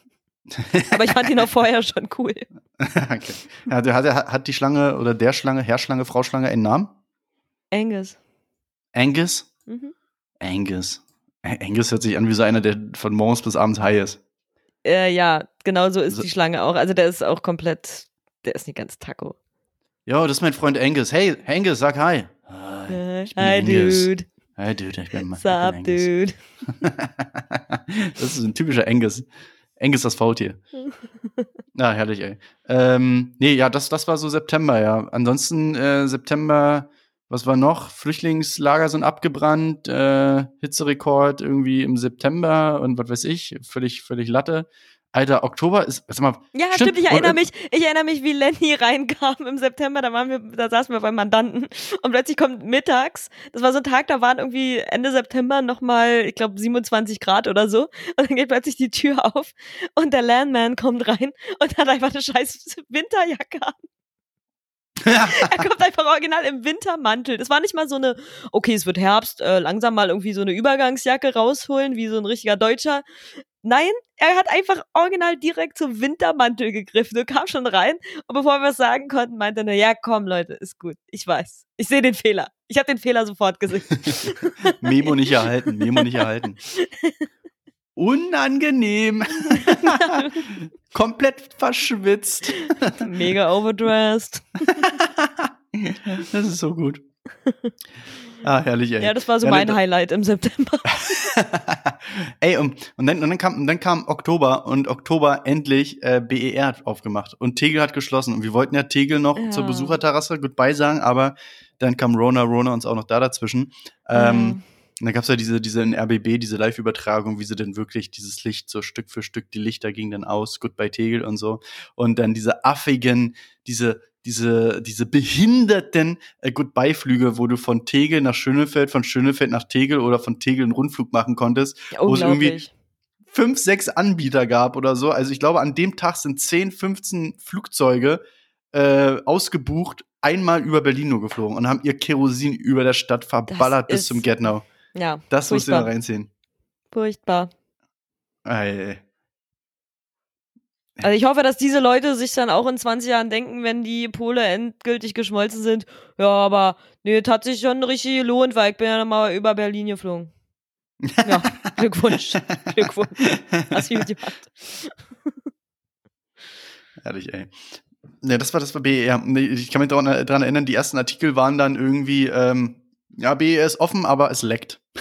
[LAUGHS] Aber ich fand ihn auch vorher schon cool. [LAUGHS] okay. Hat, hat, hat die Schlange oder der Schlange, Herrschlange, Frau Schlange einen Namen? Angus. Angus? Mhm. Angus. Angus hört sich an wie so einer, der von morgens bis abends high ist. Äh, ja, genau so ist So- die Schlange auch. Also der ist auch komplett, der ist nicht ganz Taco. Jo, das ist mein Freund Angus. Hey, Angus, sag hi. Hi, Hi, Angus. dude. Hi, Dude, ich bin, ich bin What's up, Angus. dude? [LAUGHS] das ist ein typischer Angus. Angus das Faultier. Na, [LAUGHS] herrlich, ey. Ähm, nee, ja, das, das war so September, ja. Ansonsten äh, September, was war noch? Flüchtlingslager sind abgebrannt, äh, Hitzerekord irgendwie im September und was weiß ich, völlig, völlig Latte. Alter, Oktober ist, sag mal, Ja, Stimmt. stimmt, ich erinnere mich, ich erinnere mich, wie Lenny [LAUGHS] reinkam im September, da waren wir, da saßen wir beim Mandanten und plötzlich kommt mittags, das war so ein Tag, da waren irgendwie Ende September nochmal, ich glaube 27 Grad oder so und dann geht plötzlich die Tür auf und der Landman kommt rein und hat einfach eine scheiß Winterjacke an. [LAUGHS] Er kommt einfach original im Wintermantel. Das war nicht mal so eine, okay, es wird Herbst, äh, langsam mal irgendwie so eine Übergangsjacke rausholen, wie so ein richtiger Deutscher. Nein, er hat einfach original direkt zum Wintermantel gegriffen und kam schon rein. Und bevor wir was sagen konnten, meinte er, nur, ja, komm, Leute, ist gut. Ich weiß. Ich sehe den Fehler. Ich habe den Fehler sofort gesehen. [LAUGHS] [LAUGHS] Memo nicht erhalten, Memo nicht erhalten. Unangenehm. [LAUGHS] Komplett verschwitzt. Mega overdressed. [LAUGHS] Das ist so gut. Ah, herrlich, ey. Ja, das war so Ja, mein ne- Highlight im September. [LAUGHS] ey, und, und, dann, und, dann kam, und dann kam Oktober und Oktober endlich äh, BER hat aufgemacht und Tegel hat geschlossen. Und wir wollten ja Tegel noch Ja. zur Besucherterrasse Goodbye sagen, aber dann kam Rona, Rona uns auch noch da dazwischen. Ähm, Und dann gab's ja diese, diese in RBB, diese Live-Übertragung, wie sie denn wirklich dieses Licht so Stück für Stück, die Lichter gingen dann aus, Goodbye Tegel und so. Und dann diese affigen, diese, diese, diese behinderten äh, Goodbye-Flüge, wo du von Tegel nach Schönefeld, von Schönefeld nach Tegel oder von Tegel einen Rundflug machen konntest. Ja, wo es irgendwie fünf, sechs Anbieter gab oder so. Also ich glaube, an dem Tag sind 10, 15 Flugzeuge äh, ausgebucht, einmal über Berlin nur geflogen und haben ihr Kerosin über der Stadt verballert bis zum Get-Now. Ja, Das musst du furchtbar. reinziehen. Furchtbar. Ey, Also ich hoffe, dass diese Leute sich dann auch in 20 Jahren denken, wenn die Pole endgültig geschmolzen sind, ja, aber nee, das hat sich schon richtig gelohnt, weil ich bin ja noch mal über Berlin geflogen. Ja, [LAUGHS] Glückwunsch. Glückwunsch. Hast du gut gemacht. Ehrlich, ey. Ne, das war das war BER. Nee, ich kann mich daran daran erinnern, die ersten Artikel waren dann irgendwie, ähm, ja, BER ist offen, aber es leckt. [LAUGHS]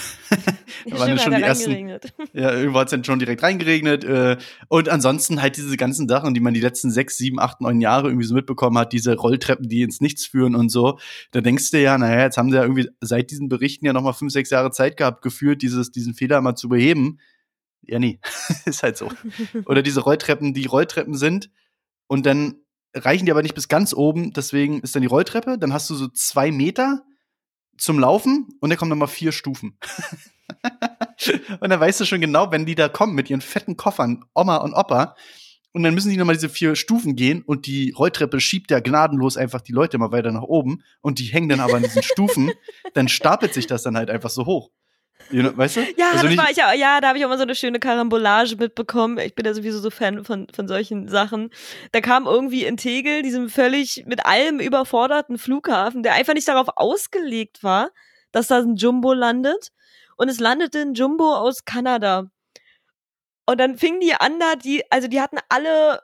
Ja, Da waren stimmt, schon hat die er ersten, [LAUGHS] ja, irgendwo hat's dann schon direkt reingeregnet. Äh, und ansonsten halt diese ganzen Sachen, die man die letzten sechs, sieben, acht, neun Jahre irgendwie so mitbekommen hat, diese Rolltreppen, die ins Nichts führen und so. Da denkst du ja, naja, jetzt haben sie ja irgendwie seit diesen Berichten ja nochmal fünf, sechs Jahre Zeit gehabt, gefühlt, dieses, diesen Fehler mal zu beheben. Ja, nee, [LAUGHS] ist halt so. Oder diese Rolltreppen, die Rolltreppen sind und dann reichen die aber nicht bis ganz oben, deswegen ist dann die Rolltreppe, dann hast du so zwei Meter zum Laufen und dann kommen nochmal vier Stufen. [LAUGHS] und dann weißt du schon genau, wenn die da kommen mit ihren fetten Koffern, Oma und Opa, und dann müssen die nochmal diese vier Stufen gehen und die Rolltreppe schiebt ja gnadenlos einfach die Leute mal weiter nach oben und die hängen dann aber an diesen [LAUGHS] Stufen, dann stapelt sich das dann halt einfach so hoch. You know, weißt du? Ja, Also war ich ja, da habe ich auch mal so eine schöne Karambolage mitbekommen. Ich bin ja sowieso so Fan von, von solchen Sachen. Da kam irgendwie in Tegel, diesem völlig mit allem überforderten Flughafen, der einfach nicht darauf ausgelegt war, dass da ein Jumbo landet. Und es landete ein Jumbo aus Kanada. Und dann fingen die an da, die, also die hatten alle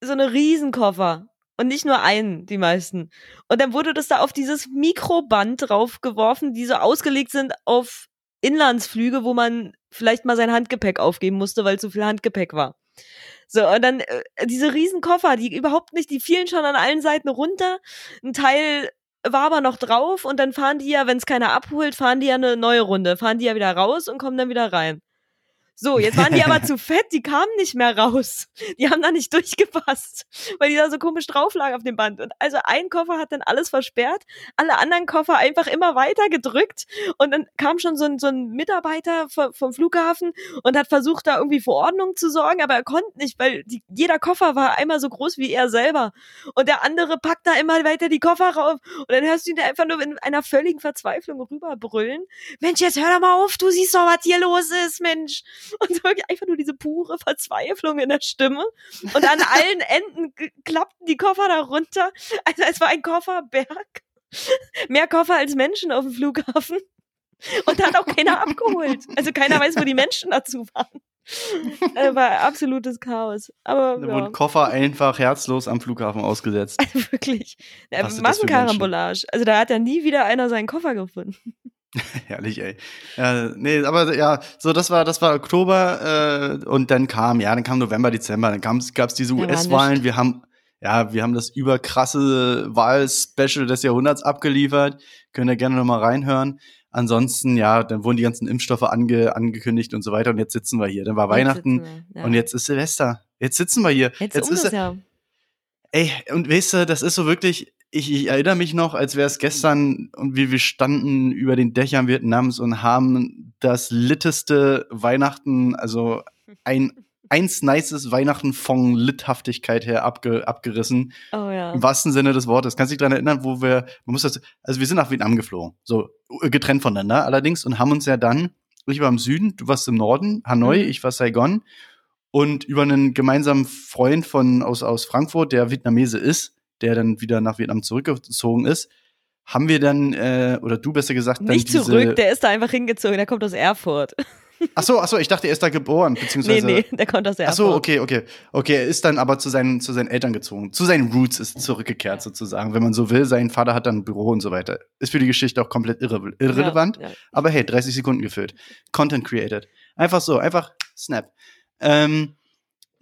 so eine Riesenkoffer. Und nicht nur einen, die meisten. Und dann wurde das da auf dieses Mikroband draufgeworfen, die so ausgelegt sind auf Inlandsflüge, wo man vielleicht mal sein Handgepäck aufgeben musste, weil zu viel Handgepäck war. So, und dann äh, diese Riesenkoffer, die überhaupt nicht, die fielen schon an allen Seiten runter. Ein Teil war aber noch drauf und dann fahren die ja, wenn es keiner abholt, fahren die ja eine neue Runde, fahren die ja wieder raus und kommen dann wieder rein. So, jetzt waren die aber [LAUGHS] zu fett, die kamen nicht mehr raus. Die haben da nicht durchgepasst, weil die da so komisch drauf lagen auf dem Band. Und also ein Koffer hat dann alles versperrt, alle anderen Koffer einfach immer weiter gedrückt und dann kam schon so ein, so ein Mitarbeiter vom, Flughafen und hat versucht, da irgendwie für Ordnung zu sorgen, aber er konnte nicht, weil die, jeder Koffer war einmal so groß wie er selber. Und der andere packt da immer weiter die Koffer rauf und dann hörst du ihn da einfach nur in einer völligen Verzweiflung rüberbrüllen. Mensch, jetzt hör doch mal auf, du siehst doch, was hier los ist, Mensch. [LAUGHS] Und so wirklich einfach nur diese pure Verzweiflung in der Stimme. Und an allen Enden klappten die Koffer da runter. Also es war ein Kofferberg. [LAUGHS] Mehr Koffer als Menschen auf dem Flughafen. Und da hat auch keiner abgeholt. Also keiner weiß, wo die Menschen dazu waren. Äh, war absolutes Chaos. Aber Da ja. wurden Koffer einfach herzlos am Flughafen ausgesetzt. Also [LAUGHS] wirklich. Ja, Massenkarambolage. Also da hat ja nie wieder einer seinen Koffer gefunden. [LAUGHS] Herrlich, ey. Ja, nee, aber ja, so das war das war Oktober äh, und dann kam ja, dann kam November, Dezember, dann gab's gab's diese US-Wahlen. Wir haben ja, wir haben das überkrasse Wahlspecial des Jahrhunderts abgeliefert. Könnt ihr gerne noch mal reinhören. Ansonsten ja, dann wurden die ganzen Impfstoffe ange, angekündigt und so weiter und jetzt sitzen wir hier. Dann war Weihnachten Jetzt wir, ja. und jetzt ist Silvester. Jetzt sitzen wir hier. Jetzt, jetzt um ist das Jahr. Ey, und weißt du, das ist so wirklich, ich, ich erinnere mich noch, als wäre es gestern und wie wir standen über den Dächern Vietnams und haben das litteste Weihnachten, also ein eins nices Weihnachten von Lithaftigkeit her abge, abgerissen. Oh ja. Im wahrsten Sinne des Wortes. Kannst du dich daran erinnern, wo wir, man muss das, also wir sind nach Vietnam geflogen, so getrennt voneinander allerdings und haben uns ja dann, ich war im Süden, du warst im Norden, Hanoi, Mhm. ich war Saigon und über einen gemeinsamen Freund von aus, aus Frankfurt, der Vietnamese ist, der dann wieder nach Vietnam zurückgezogen ist, haben wir dann, äh, oder du besser gesagt, dann Nicht diese, zurück, der ist da einfach hingezogen, der kommt aus Erfurt. [LAUGHS] Ach so, ach so, ich dachte, er ist da geboren, Nee, beziehungsweise. nee, der kommt aus Ach Erfurt. so, okay, okay. Okay, er ist dann aber zu seinen, zu seinen Eltern gezogen. Zu seinen Roots ist zurückgekehrt sozusagen, wenn man so will. Sein Vater hat dann ein Büro und so weiter. Ist für die Geschichte auch komplett irre irrelevant. Ja, ja. Aber hey, 30 Sekunden gefüllt. Content created. Einfach so, einfach snap. Ähm,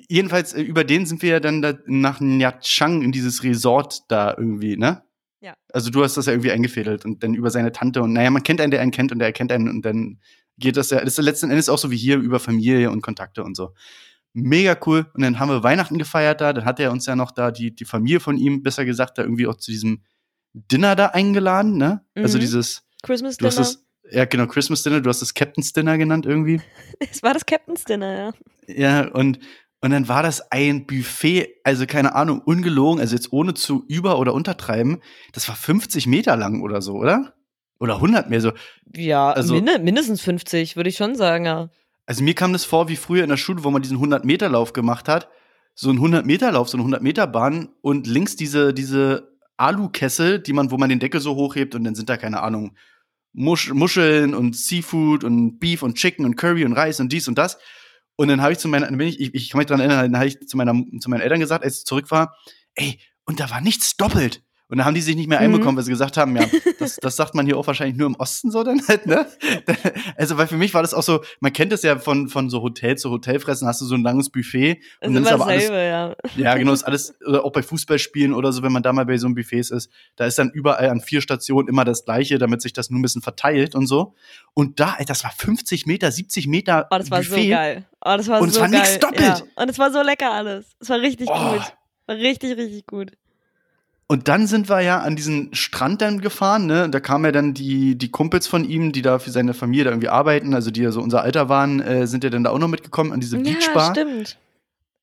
jedenfalls, äh, über den sind wir ja dann da nach Nha Trang in dieses Resort da irgendwie, ne? Ja. Also du hast das ja irgendwie eingefädelt und dann über seine Tante und naja, man kennt einen, der einen kennt und der erkennt einen und dann geht das ja, das ist letzten Endes auch so wie hier über Familie und Kontakte und so. Mega cool. Und dann haben wir Weihnachten gefeiert da, dann hat er uns ja noch da die, die Familie von ihm, besser gesagt, da irgendwie auch zu diesem Dinner da eingeladen, ne? Also Mhm. dieses, Christmas du hast Dinner. das, ja genau, Christmas Dinner, du hast das Captain's Dinner genannt irgendwie. [LAUGHS] Es war das Captain's Dinner, ja. Ja, und, und dann war das ein Buffet, also keine Ahnung, ungelogen, also jetzt ohne zu über- oder untertreiben, das war 50 Meter lang oder so, oder? Oder 100 mehr so. Ja, Also- minde, mindestens 50, würde ich schon sagen, ja. Also mir kam das vor wie früher in der Schule, wo man diesen 100-Meter-Lauf gemacht hat. So ein 100-Meter-Lauf, so eine 100-Meter-Bahn und links diese, diese Alukessel, die man, wo man den Deckel so hochhebt und dann sind da, keine Ahnung, Musch Muscheln und Seafood und Beef und Chicken und Curry und Reis und dies und das. Und dann habe ich zu meinen, dann bin ich, ich, ich kann mich dran erinnern, dann habe ich zu meiner, zu meinen Eltern gesagt, als ich zurück war, ey, und da war nichts doppelt. Und da haben die sich nicht mehr Mhm. einbekommen, weil sie gesagt haben, ja, das, das sagt man hier auch wahrscheinlich nur im Osten so dann halt, ne? [LAUGHS] Also, weil für mich war das auch so, man kennt es ja von, von so Hotel zu Hotelfressen, hast du so ein langes Buffet Das und ist dann ist aber alles, dasselbe, ja. ja, genau, ist alles, oder auch bei Fußballspielen oder so, wenn man da mal bei so einem Buffet ist, da ist dann überall an vier Stationen immer das Gleiche, damit sich das nur ein bisschen verteilt und so. Und da, ey, das war 50 Meter, 70 Meter Oh, das war Buffet. so geil. Oh, das war Und es so war geil. nix doppelt. Ja. Und es war so lecker alles. Es war richtig Oh. gut. War richtig, richtig gut. Und dann sind wir ja an diesen Strand dann gefahren, ne? Und Da kamen ja dann die, die Kumpels von ihm, die da für seine Familie da irgendwie arbeiten, also die ja so unser Alter waren, äh, sind ja dann da auch noch mitgekommen an diese Ja, Beachbar. stimmt.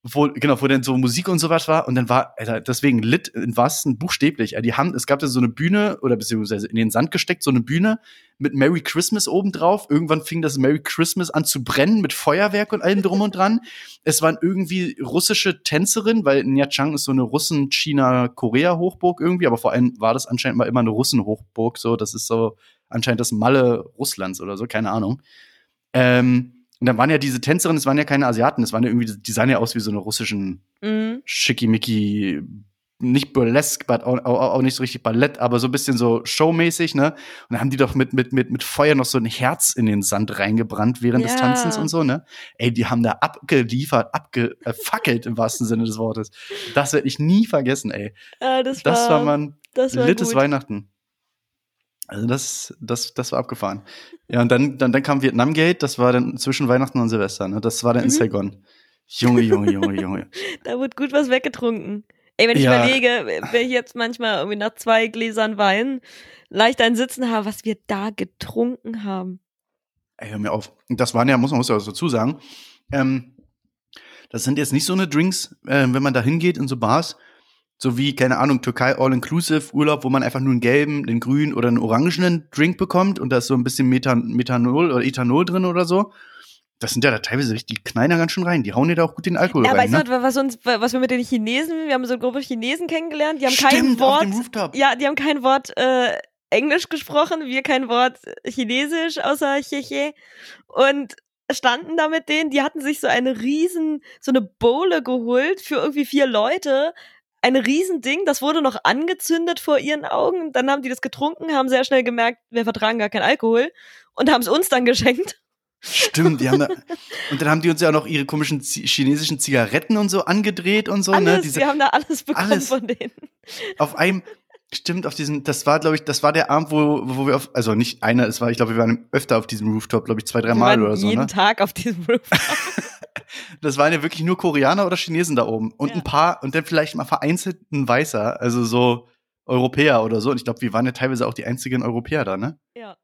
Wo, genau, wo dann so Musik und sowas war. Und dann war, Alter, deswegen lit in wahrsten buchstäblich. Die haben, es gab da so eine Bühne, oder beziehungsweise in den Sand gesteckt, so eine Bühne mit Merry Christmas oben drauf. Irgendwann fing das Merry Christmas an zu brennen mit Feuerwerk und allem drum und dran. Es waren irgendwie russische Tänzerinnen, weil Nyachang ist so eine Russen-China-Korea-Hochburg irgendwie, aber vor allem war das anscheinend mal immer eine Russen-Hochburg, so, das ist so anscheinend das Malle Russlands oder so, keine Ahnung. Ähm, und dann waren ja diese Tänzerinnen, es waren ja keine Asiaten, es waren ja irgendwie, die sahen ja aus wie so eine russischen Mhm. schickimicki, nicht burlesque, but auch, auch, auch nicht so richtig Ballett, aber so ein bisschen so showmäßig, ne? Und dann haben die doch mit, mit, mit, mit Feuer noch so ein Herz in den Sand reingebrannt während des Ja. Tanzens und so, ne? Ey, die haben da abgeliefert, abgefackelt im wahrsten Sinne des Wortes. Das werde ich nie vergessen, ey. Ja, das, Das war man das war littes gut. Weihnachten. Also das, das, das war abgefahren. Ja, und dann, dann, dann kam Vietnamgate, das war dann zwischen Weihnachten und Silvester, ne? Das war dann in Mhm. Saigon. Junge, Junge, Junge, Junge. [LAUGHS] Da wird gut was weggetrunken. Ey, wenn ich Ja. überlege, wenn ich jetzt manchmal irgendwie nach zwei Gläsern Wein leicht ein Sitzen habe, was wir da getrunken haben. Ey, hör mir auf. Das waren ja, muss man muss ja dazu sagen. Ähm, das sind jetzt nicht so eine Drinks, äh, wenn man da hingeht in so Bars, so wie, keine Ahnung, Türkei All-Inclusive Urlaub, wo man einfach nur einen gelben, einen grünen oder einen orangenen Drink bekommt und da ist so ein bisschen Methan Methanol oder Ethanol drin oder so. Das sind ja da teilweise richtig, die knallen da ganz schön rein. Die hauen dir da auch gut den Alkohol Ja, rein. weißt Ne? du, was, was, uns, was wir mit den Chinesen, wir haben so eine Gruppe Chinesen kennengelernt, die haben kein Stimmt, auf Wort, dem Rooftop. ja, die haben kein Wort äh, Englisch gesprochen, wir kein Wort Chinesisch außer Cheche und standen da mit denen, die hatten sich so eine riesen, so eine Bowle geholt für irgendwie vier Leute, ein riesen Ding, das wurde noch angezündet vor ihren Augen, dann haben die das getrunken, haben sehr schnell gemerkt, wir vertragen gar keinen Alkohol und haben es uns dann geschenkt. Stimmt, die haben da, [LAUGHS] und dann haben die uns ja auch noch ihre komischen Zi- chinesischen Zigaretten und so angedreht und so, ne? alles, Diese, wir haben da alles bekommen alles. von denen. auf einem, stimmt, auf diesem, das war, glaube ich, das war der Abend, wo, wo wir auf, also nicht einer, es war, ich glaube, wir waren öfter auf diesem Rooftop, glaube ich, zwei, drei Mal oder so, jeden ne? Tag auf diesem Rooftop. [LAUGHS] Das waren ja wirklich nur Koreaner oder Chinesen da oben. Und Ja. ein paar, und dann vielleicht mal vereinzelt ein Weißer, also so Europäer oder so. Und ich glaube, wir waren ja teilweise auch die einzigen Europäer da, ne? ja.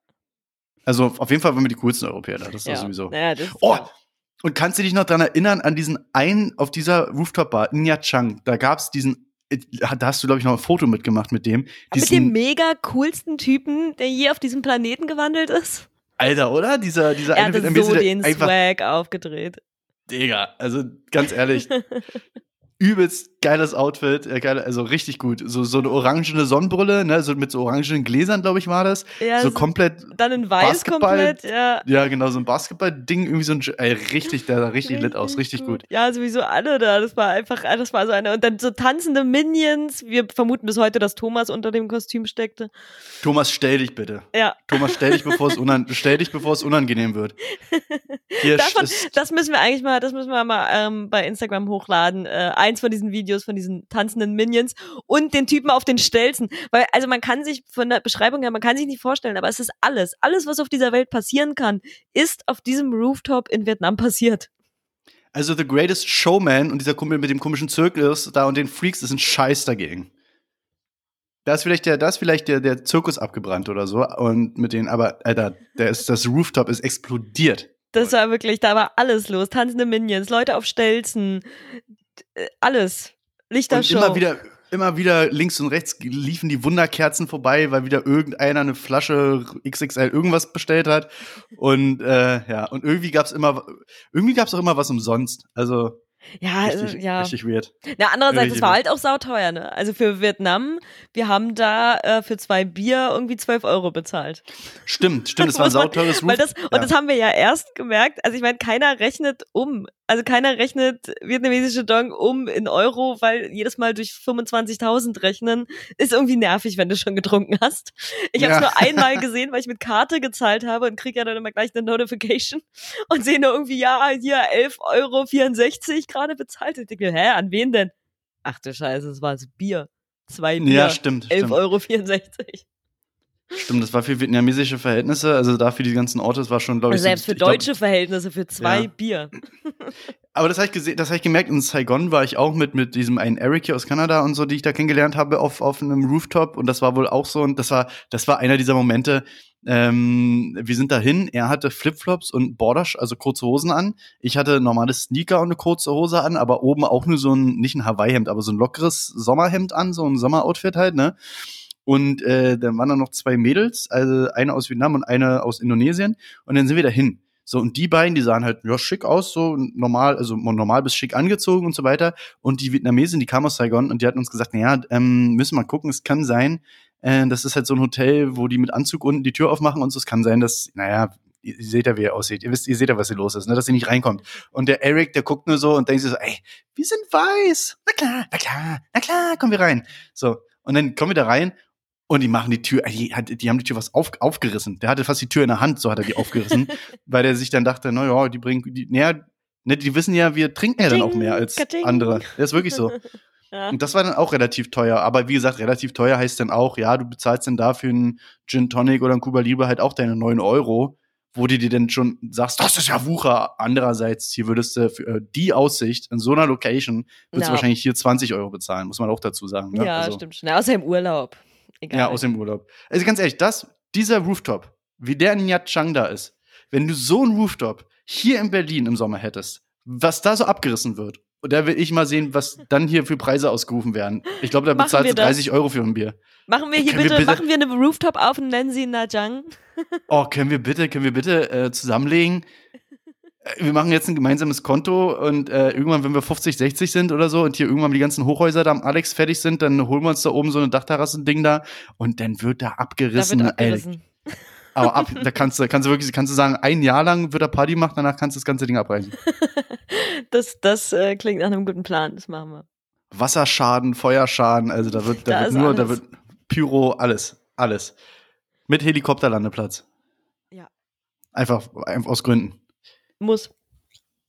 Also auf jeden Fall waren wir die coolsten Europäer da, das ist ja. doch sowieso. Naja, das, Oh, ja. und kannst du dich noch dran erinnern, an diesen einen, auf dieser Rooftop-Bar, Nya Chang, da gab's diesen, äh, da hast du, glaube ich, noch ein Foto mitgemacht mit dem. Mit Diesen, dem mega coolsten Typen, der je auf diesem Planeten gewandelt ist. Alter, oder? Dieser, dieser Er hatte so den einfach, Swag aufgedreht. Digga, also ganz ehrlich, [LAUGHS] übelst geiles Outfit, äh, geile, also richtig gut. So, so eine orangene Sonnenbrille, ne, so mit so orangenen Gläsern, glaube ich, war das. Ja, so so- komplett, Dann in weiß Basketball- komplett, ja. ja, genau, so ein Basketball-Ding, irgendwie so ein, ey, richtig, der sah richtig, lit aus, richtig gut. Ja, sowieso alle da. Das war einfach, das war so eine. Und dann so tanzende Minions. Wir vermuten bis heute, dass Thomas unter dem Kostüm steckte. Thomas, stell dich bitte. Ja, Thomas, stell dich, bevor es, unan stell dich, bevor es unangenehm wird. [LAUGHS] Hier Davon, das müssen wir eigentlich mal, das müssen wir mal ähm, bei Instagram hochladen. Äh, eins von diesen Videos von diesen tanzenden Minions und den Typen auf den Stelzen. Weil, also man kann sich von der Beschreibung her, man kann sich nicht vorstellen, aber es ist alles. Alles, was auf dieser Welt passieren kann, ist auf diesem Rooftop in Vietnam passiert. also The Greatest Showman und dieser Kumpel mit dem komischen Zirkus da und den Freaks ist ein Scheiß dagegen. Da ist vielleicht der, da ist vielleicht der, der Zirkus abgebrannt oder so und mit denen, aber Alter, der ist, das Rooftop ist explodiert. Das war wirklich, da war alles los. Tanzende Minions, Leute auf Stelzen, äh, alles. Und Lichtershow. immer wieder, immer wieder links und rechts liefen die Wunderkerzen vorbei, weil wieder irgendeiner eine Flasche XXL irgendwas bestellt hat. Und äh, ja, und irgendwie gab's immer, irgendwie gab's auch immer was umsonst. Also ja, richtig, äh, ja. richtig weird. Na, andererseits, Richtig es war halt auch sauteuer, ne? Also für Vietnam, wir haben da äh, für zwei Bier irgendwie 12 Euro bezahlt. Stimmt, stimmt, es [LAUGHS] war ein sauteures Weil Roof. das, und ja. das haben wir ja erst gemerkt. Also ich meine, keiner rechnet um. Also keiner rechnet vietnamesische Dong um in Euro, weil jedes Mal durch 25.000 rechnen ist irgendwie nervig, wenn du schon getrunken hast. Ich habe es Ja. nur einmal [LAUGHS] gesehen, weil ich mit Karte gezahlt habe und krieg ja dann immer gleich eine Notification und sehe nur irgendwie, ja, hier 11,64 Euro gerade bezahlt. Ich denke, mir, hä, an wen denn? Ach du Scheiße, es war das Bier. Zwei Bier. Ja, stimmt. 11,64 stimmt. Euro. Stimmt, das war für vietnamesische Verhältnisse, also da für die ganzen Orte, das war schon, glaube ich, Also selbst so, für ich glaub- deutsche Verhältnisse, für zwei Ja. Bier. [LAUGHS] Aber das habe ich gesehen, das habe ich gemerkt, in Saigon war ich auch mit, mit diesem einen Eric hier aus Kanada und so, die ich da kennengelernt habe auf, auf einem Rooftop und das war wohl auch so und das war, das war einer dieser Momente, ähm, wir sind dahin, er hatte Flipflops und Border, also kurze Hosen an. Ich hatte normale Sneaker und eine kurze Hose an, aber oben auch nur so ein, nicht ein Hawaii-Hemd, aber so ein lockeres Sommerhemd an, so ein Sommeroutfit halt, ne? Und äh, dann waren da noch zwei Mädels, also eine aus Vietnam und eine aus Indonesien. Und dann sind wir dahin. So, und die beiden, die sahen halt ja, schick aus, so normal, also normal bis schick angezogen und so weiter. Und die Vietnamesin, die kam aus Saigon und die hatten uns gesagt, naja, ähm, müssen wir mal gucken, es kann sein, äh, das ist halt so ein Hotel, wo die mit Anzug unten die Tür aufmachen und so, es kann sein, dass, naja, ihr, ihr seht ja, wie er aussieht. Ihr wisst, ihr seht ja, was hier los ist, ne, dass sie nicht reinkommt. Und der Eric, der guckt nur so und denkt sich so, ey, wir sind weiß. Na klar, na klar, na klar, kommen wir rein. So, und dann kommen wir da rein und die machen die Tür, die, hat- die haben die Tür was auf, aufgerissen. Der hatte fast die Tür in der Hand, so hat er die aufgerissen, [LAUGHS] weil er sich dann dachte, na ja, die bringen, die, naja, ne, die wissen ja, wir trinken ja dann auch mehr als andere. Das ist wirklich so. [LAUGHS] Ja. Und das war dann auch relativ teuer. Aber wie gesagt, relativ teuer heißt dann auch, ja, du bezahlst dann dafür einen Gin Tonic oder einen Cuba Libre halt auch deine 9 Euro, wo du dir dann schon sagst, das ist ja Wucher. Andererseits, hier würdest du für äh, die Aussicht in so einer Location, würdest Ja. du wahrscheinlich hier 20 Euro bezahlen, muss man auch dazu sagen. Ne? Ja, Also- stimmt schon. Außer im Urlaub. Egal. ja, aus dem Urlaub. Also ganz ehrlich, das, dieser Rooftop, wie der in Nha Trang da ist, wenn du so einen Rooftop hier in Berlin im Sommer hättest, was da so abgerissen wird, und da will ich mal sehen, was dann hier für Preise ausgerufen werden. Ich glaube, da Machen bezahlst du das? 30 Euro für ein Bier. Machen wir hier Können wir bitte, bitte- machen wir eine Rooftop auf und nennen sie Najang. Oh, können wir bitte, können wir bitte äh, zusammenlegen? Äh, Wir machen jetzt ein gemeinsames Konto und äh, irgendwann, wenn wir 50, 60 sind oder so und hier irgendwann die ganzen Hochhäuser da am Alex fertig sind, dann holen wir uns da oben so eine Dachterrassen-Ding da und dann wird da Da abgerissen. wird ey. Aber ab, da kannst du, kannst du wirklich, kannst du sagen, ein Jahr lang wird er Party gemacht, danach kannst du das ganze Ding abreißen. [LAUGHS] Das, das äh, klingt nach einem guten Plan. Das machen wir. Wasserschaden, Feuerschaden, also da wird, da, Da wird nur, da alles. wird Pyro, alles, alles. Mit Helikopterlandeplatz. Ja. Einfach, einfach aus Gründen. Muss.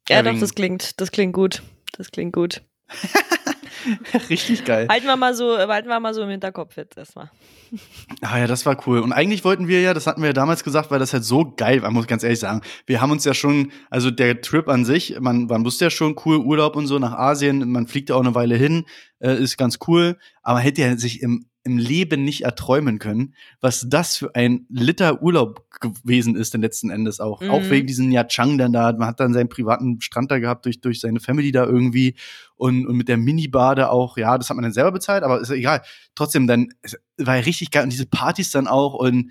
Ja, Ja, doch, das klingt, das klingt gut. Das klingt gut. [LAUGHS] [LAUGHS] Richtig geil. Halten wir mal so, halten wir mal so im Hinterkopf jetzt erstmal. Ah ja, das war cool. Und eigentlich wollten wir ja, das hatten wir ja damals gesagt, weil das halt so geil war, muss ich ganz ehrlich sagen. Wir haben uns ja schon, also der Trip an sich, man, man wusste ja schon cool, Urlaub und so nach Asien, man fliegt ja auch eine Weile hin, äh, ist ganz cool, aber hätte ja sich im, im Leben nicht erträumen können, was das für ein Liter Urlaub gewesen ist, denn letzten Endes auch. Mhm. Auch wegen diesen Nha Chang dann da, man hat dann seinen privaten Strand da gehabt durch, durch seine Family da irgendwie und, und mit der Minibar da auch, ja, das hat man dann selber bezahlt, aber ist ja egal. Trotzdem dann, war ja richtig geil und diese Partys dann auch und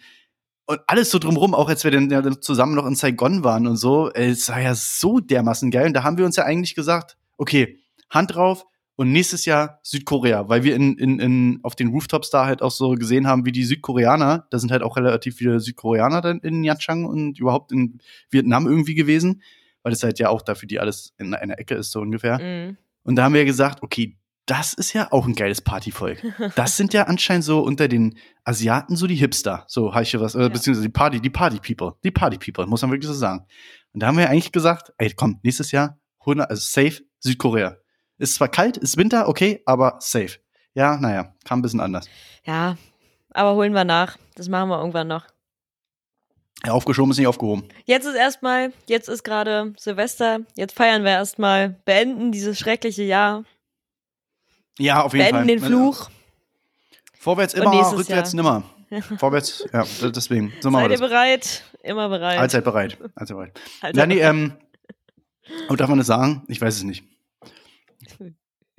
und alles so drumrum, auch als wir dann ja, zusammen noch in Saigon waren und so, es war ja so dermaßen geil. Und da haben wir uns ja eigentlich gesagt, okay, Hand drauf und nächstes Jahr Südkorea, weil wir in, in, in, auf den Rooftops da halt auch so gesehen haben, wie die Südkoreaner, da sind halt auch relativ viele Südkoreaner dann in Nha Trang und überhaupt in Vietnam irgendwie gewesen, weil das halt ja auch dafür die alles in einer Ecke ist, so ungefähr. Mhm. Und da haben wir gesagt, okay, das ist ja auch ein geiles Partyvolk. [LAUGHS] Das sind ja anscheinend so unter den Asiaten so die Hipster, so ja was, äh, Ja. beziehungsweise die Party, die Party People, die Party People, muss man wirklich so sagen. Und da haben wir eigentlich gesagt, ey, komm, nächstes Jahr 100, also safe Südkorea. Ist zwar kalt, ist Winter, okay, aber safe. Ja, naja, kam ein bisschen anders. Ja, aber holen wir nach. Das machen wir irgendwann noch. Ja, aufgeschoben ist nicht aufgehoben. Jetzt ist erstmal, jetzt ist gerade Silvester. Jetzt feiern wir erstmal, beenden dieses schreckliche Jahr, Ja, auf jeden beenden Fall. den Fluch. Vorwärts immer, rückwärts Jahr. nimmer. Vorwärts, ja, deswegen. So Seid ihr bereit? Immer bereit. Allzeit bereit. Allzeit bereit. Allzeit Ja, nee, bereit. ähm, aber darf man das sagen? Ich weiß es nicht.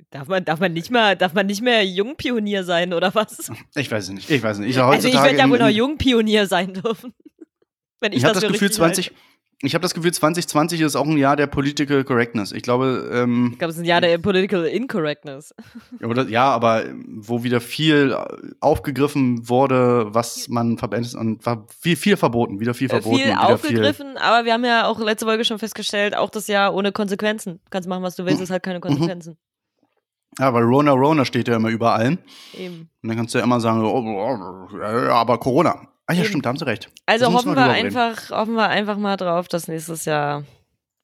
Darf, man, darf, man nicht mehr, darf man nicht mehr Jungpionier sein, oder was? Ich weiß es nicht. Ich weiß nicht. Ich Also ich werde ja wohl noch Jungpionier sein dürfen. [LAUGHS] Wenn ich, Ich habe das das Gefühl, richtig 20, halte. Ich habe das Gefühl, 2020 ist auch ein Jahr der Political Correctness. Ich glaube, ähm, Ich glaube, es ist ein Jahr der Political Incorrectness. oder, ja, aber wo wieder viel aufgegriffen wurde, was man verbindet und war viel, viel verboten, wieder viel verboten. Äh, viel aufgegriffen, aber wir haben ja auch letzte Folge schon festgestellt, auch das Jahr ohne Konsequenzen. Du kannst machen, was du willst, es hat keine Konsequenzen. Viel, ja, weil Rona Rona steht ja immer überall. Eben. Und dann kannst du ja immer sagen, oh, aber Corona. Ah ja, Eben. stimmt, da haben sie recht. Also Das hoffen wir reden. einfach, hoffen wir einfach mal drauf, dass nächstes Jahr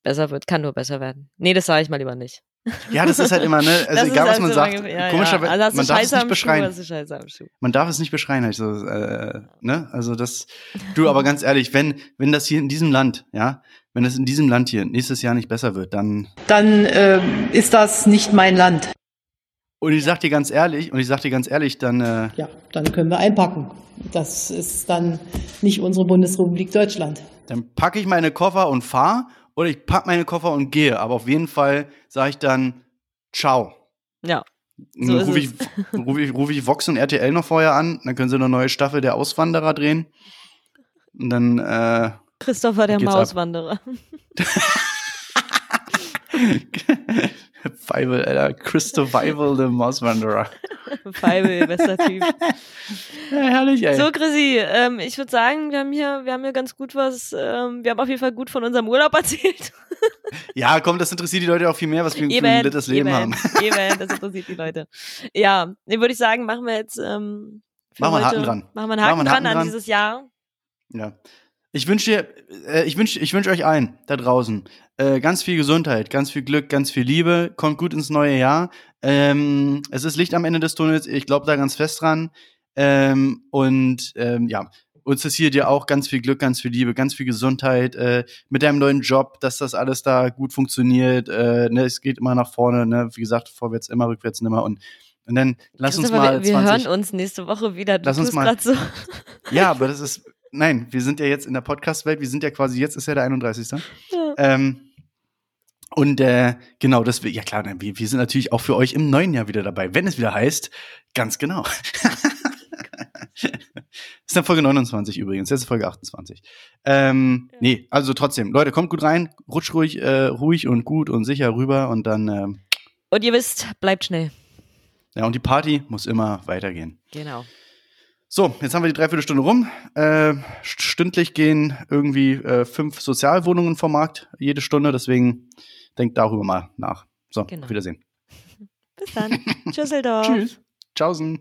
besser wird. Kann nur besser werden. Nee, das sage ich mal lieber nicht. Ja, das ist halt immer, ne? [LAUGHS] Also Das egal, was man halt sagt, so lange- ja, komischerweise, ja. Also man darf es Scheiße nicht beschreien. Schuh. Man darf es nicht beschreien, halt so, äh, ne? Also das, du, aber ganz ehrlich, wenn, wenn das hier in diesem Land, ja, wenn das in diesem Land hier nächstes Jahr nicht besser wird, dann, dann ähm, ist das nicht mein Land. Und ich sag dir ganz ehrlich, und ich sag dir ganz ehrlich, dann, äh, Ja, dann können wir einpacken. Das ist dann nicht unsere Bundesrepublik Deutschland. dann packe ich meine Koffer und fahr oder ich pack meine Koffer und gehe. Aber auf jeden Fall sage ich dann, ciao. Ja. So dann rufe ich, ruf ich, ruf ich Vox und RTL noch vorher an, dann können sie eine neue Staffel der Auswanderer drehen. Und dann, äh, Christopher der. Mauswanderer. [LAUGHS] [LAUGHS] Feivel, Alter, Christovival, the Mauswanderer. Feibel, [LAUGHS] bester Typ. [LAUGHS] Ja, herrlich, ey. So, Chrissy, ähm, ich würde sagen, wir haben hier, wir haben hier ganz gut was, ähm, wir haben auf jeden Fall gut von unserem Urlaub [LAUGHS] erzählt. Ja, komm, das interessiert die Leute auch viel mehr, was wir für ein nettes Leben eben, haben. Eben, das interessiert die Leute. Ja, nee, würde ich sagen, machen wir jetzt, ähm, Machen wir einen Haken dran. Machen wir einen Haken, wir einen Haken dran an dran. dieses Jahr. Ja. Ich wünsche dir, äh, ich wünsche, ich wünsche euch allen da draußen äh, ganz viel Gesundheit, ganz viel Glück, ganz viel Liebe. Kommt gut ins neue Jahr. Ähm, es ist Licht am Ende des Tunnels. Ich glaube da ganz fest dran. Ähm, und ähm, ja, uns ist hier dir auch ganz viel Glück, ganz viel Liebe, ganz viel Gesundheit äh, mit deinem neuen Job, dass das alles da gut funktioniert. Äh, ne, es geht immer nach vorne. Ne? Wie gesagt, vorwärts immer, rückwärts nimmer. Und und dann lass uns mal wir, wir 20 hören uns nächste Woche wieder. Du Lass uns mal- so. ja, aber das ist, nein, wir sind ja jetzt in der Podcast-Welt, wir sind ja quasi, jetzt ist ja der 31. Ja. Ähm, und äh, genau, das wir, ja klar, wir, wir sind natürlich auch für euch im neuen Jahr wieder dabei, wenn es wieder heißt, ganz genau. [LAUGHS] ist dann Folge 29 übrigens, jetzt ist Folge 28. Ähm, Nee, also trotzdem, Leute, kommt gut rein, rutscht ruhig, äh, ruhig und gut und sicher rüber und dann, ähm, Und ihr wisst, bleibt schnell. ja, und die Party muss immer weitergehen. Genau. So, jetzt haben wir die Dreiviertelstunde rum. Äh, stündlich gehen irgendwie äh, fünf Sozialwohnungen vom Markt jede Stunde, deswegen denkt darüber mal nach. So, Genau. auf Wiedersehen. [LAUGHS] Bis dann. Tschüsseldorf. Tschüss. Tschaußen.